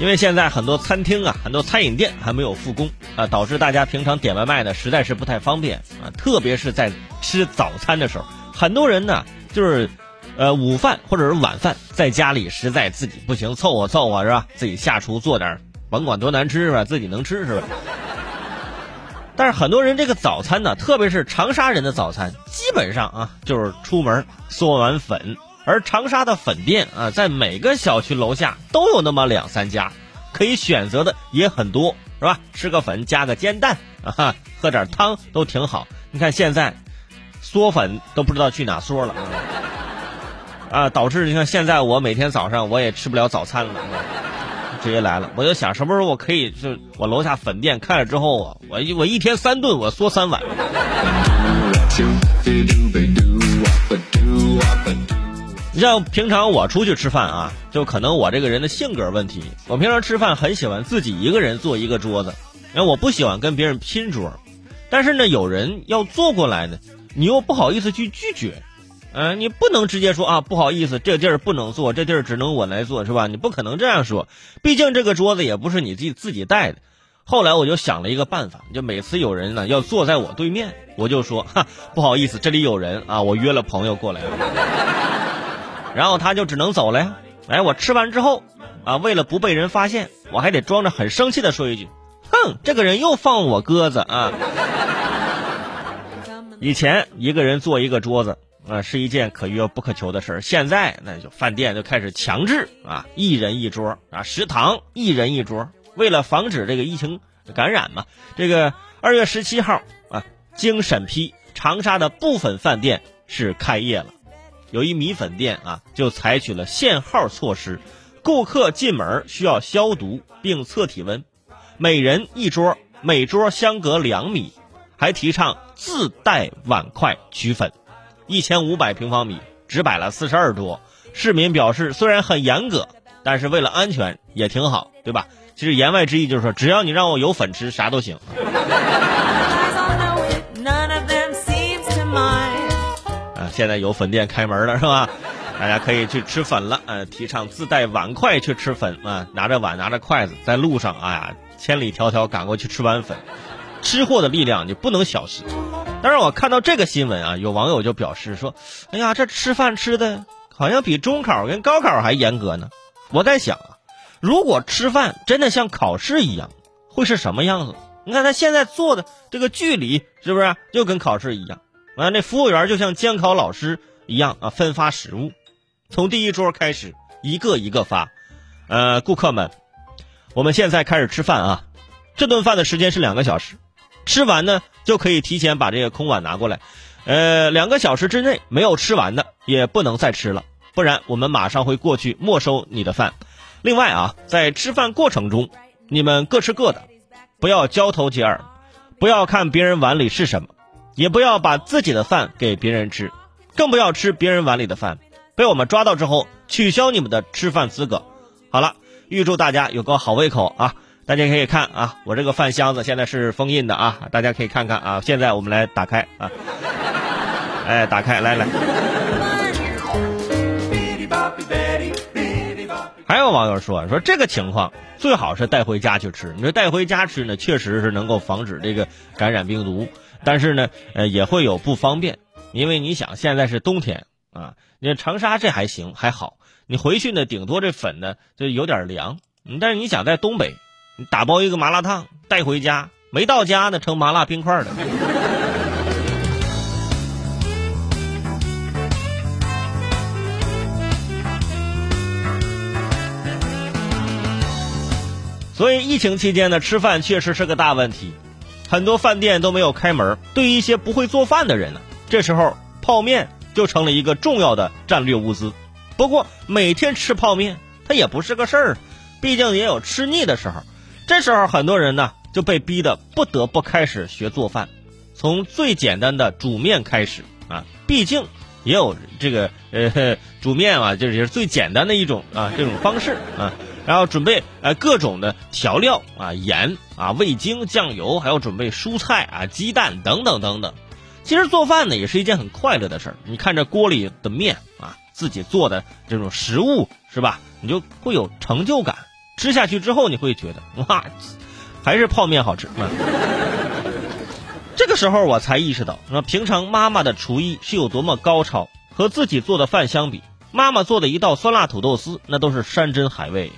因为现在很多餐厅啊，很多餐饮店还没有复工啊，导致大家平常点外卖呢实在是不太方便啊，特别是在吃早餐的时候，很多人呢就是，呃，午饭或者是晚饭在家里实在自己不行，凑合凑合是吧？自己下厨做点，甭管多难吃是吧？自己能吃是吧？但是很多人这个早餐呢，特别是长沙人的早餐，基本上啊就是出门嗦碗粉。而长沙的粉店啊，在每个小区楼下都有那么两三家，可以选择的也很多，是吧？吃个粉加个煎蛋啊，喝点汤都挺好。你看现在，嗦粉都不知道去哪嗦了，啊，导致你看现在我每天早上我也吃不了早餐了，直接来了。我就想什么时候我可以就我楼下粉店开了之后啊，我我一天三顿我嗦三碗。像平常我出去吃饭啊，就可能我这个人的性格问题，我平常吃饭很喜欢自己一个人坐一个桌子，然后我不喜欢跟别人拼桌，但是呢，有人要坐过来呢，你又不好意思去拒绝，嗯，你不能直接说啊，不好意思，这地儿不能坐，这地儿只能我来坐，是吧？你不可能这样说，毕竟这个桌子也不是你自己自己带的。后来我就想了一个办法，就每次有人呢要坐在我对面，我就说哈，不好意思，这里有人啊，我约了朋友过来了。然后他就只能走了呀。哎，我吃完之后，啊，为了不被人发现，我还得装着很生气的说一句：“哼，这个人又放我鸽子啊！” 以前一个人坐一个桌子啊，是一件可遇而不可求的事儿。现在那就饭店就开始强制啊，一人一桌啊，食堂一人一桌。为了防止这个疫情感染嘛，这个二月十七号啊，经审批，长沙的部分饭店是开业了。有一米粉店啊，就采取了限号措施，顾客进门需要消毒并测体温，每人一桌，每桌相隔两米，还提倡自带碗筷取粉，一千五百平方米只摆了四十二桌。市民表示，虽然很严格，但是为了安全也挺好，对吧？其实言外之意就是说，只要你让我有粉吃，啥都行。现在有粉店开门了，是吧？大家可以去吃粉了。呃，提倡自带碗筷去吃粉啊，拿着碗，拿着筷子，在路上，哎呀，千里迢迢赶过去吃碗粉，吃货的力量你不能小视。但是我看到这个新闻啊，有网友就表示说：“哎呀，这吃饭吃的好像比中考跟高考还严格呢。”我在想啊，如果吃饭真的像考试一样，会是什么样子？你看他现在坐的这个距离，是不是就跟考试一样？啊，那服务员就像监考老师一样啊，分发食物，从第一桌开始，一个一个发。呃，顾客们，我们现在开始吃饭啊，这顿饭的时间是两个小时，吃完呢就可以提前把这个空碗拿过来。呃，两个小时之内没有吃完的也不能再吃了，不然我们马上会过去没收你的饭。另外啊，在吃饭过程中，你们各吃各的，不要交头接耳，不要看别人碗里是什么。也不要把自己的饭给别人吃，更不要吃别人碗里的饭。被我们抓到之后，取消你们的吃饭资格。好了，预祝大家有个好胃口啊！大家可以看啊，我这个饭箱子现在是封印的啊，大家可以看看啊。现在我们来打开啊，哎，打开，来来。还有网友说说这个情况最好是带回家去吃。你说带回家吃呢，确实是能够防止这个感染病毒。但是呢，呃，也会有不方便，因为你想现在是冬天啊，你长沙这还行还好，你回去呢，顶多这粉呢就有点凉。但是你想在东北，你打包一个麻辣烫带回家，没到家呢成麻辣冰块了。所以疫情期间呢，吃饭确实是个大问题。很多饭店都没有开门，对于一些不会做饭的人呢，这时候泡面就成了一个重要的战略物资。不过每天吃泡面它也不是个事儿，毕竟也有吃腻的时候。这时候很多人呢就被逼得不得不开始学做饭，从最简单的煮面开始啊，毕竟也有这个呃煮面啊，就是最简单的一种啊这种方式啊。然后准备呃各种的调料啊盐啊味精酱油，还有准备蔬菜啊鸡蛋等等等等。其实做饭呢也是一件很快乐的事儿。你看这锅里的面啊，自己做的这种食物是吧？你就会有成就感。吃下去之后你会觉得哇，还是泡面好吃。这个时候我才意识到，那平常妈妈的厨艺是有多么高超，和自己做的饭相比，妈妈做的一道酸辣土豆丝那都是山珍海味。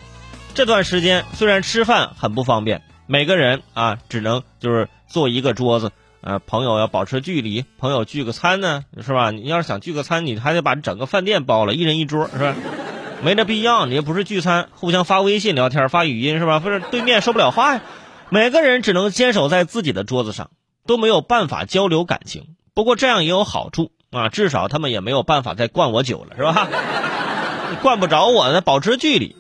这段时间虽然吃饭很不方便，每个人啊只能就是坐一个桌子。呃，朋友要保持距离，朋友聚个餐呢，是吧？你要是想聚个餐，你还得把整个饭店包了，一人一桌，是吧？没这必要，你又不是聚餐，互相发微信聊天、发语音，是吧？不是对面说不了话呀。每个人只能坚守在自己的桌子上，都没有办法交流感情。不过这样也有好处啊，至少他们也没有办法再灌我酒了，是吧？灌不着我，那保持距离。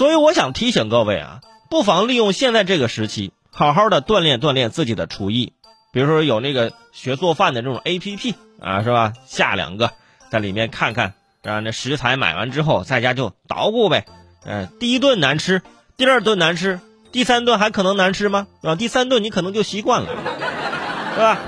所以我想提醒各位啊，不妨利用现在这个时期。好好的锻炼锻炼自己的厨艺，比如说有那个学做饭的这种 A P P 啊，是吧？下两个，在里面看看，啊，那食材买完之后，在家就捣鼓呗。嗯，第一顿难吃，第二顿难吃，第三顿还可能难吃吗？啊，第三顿你可能就习惯了，是吧？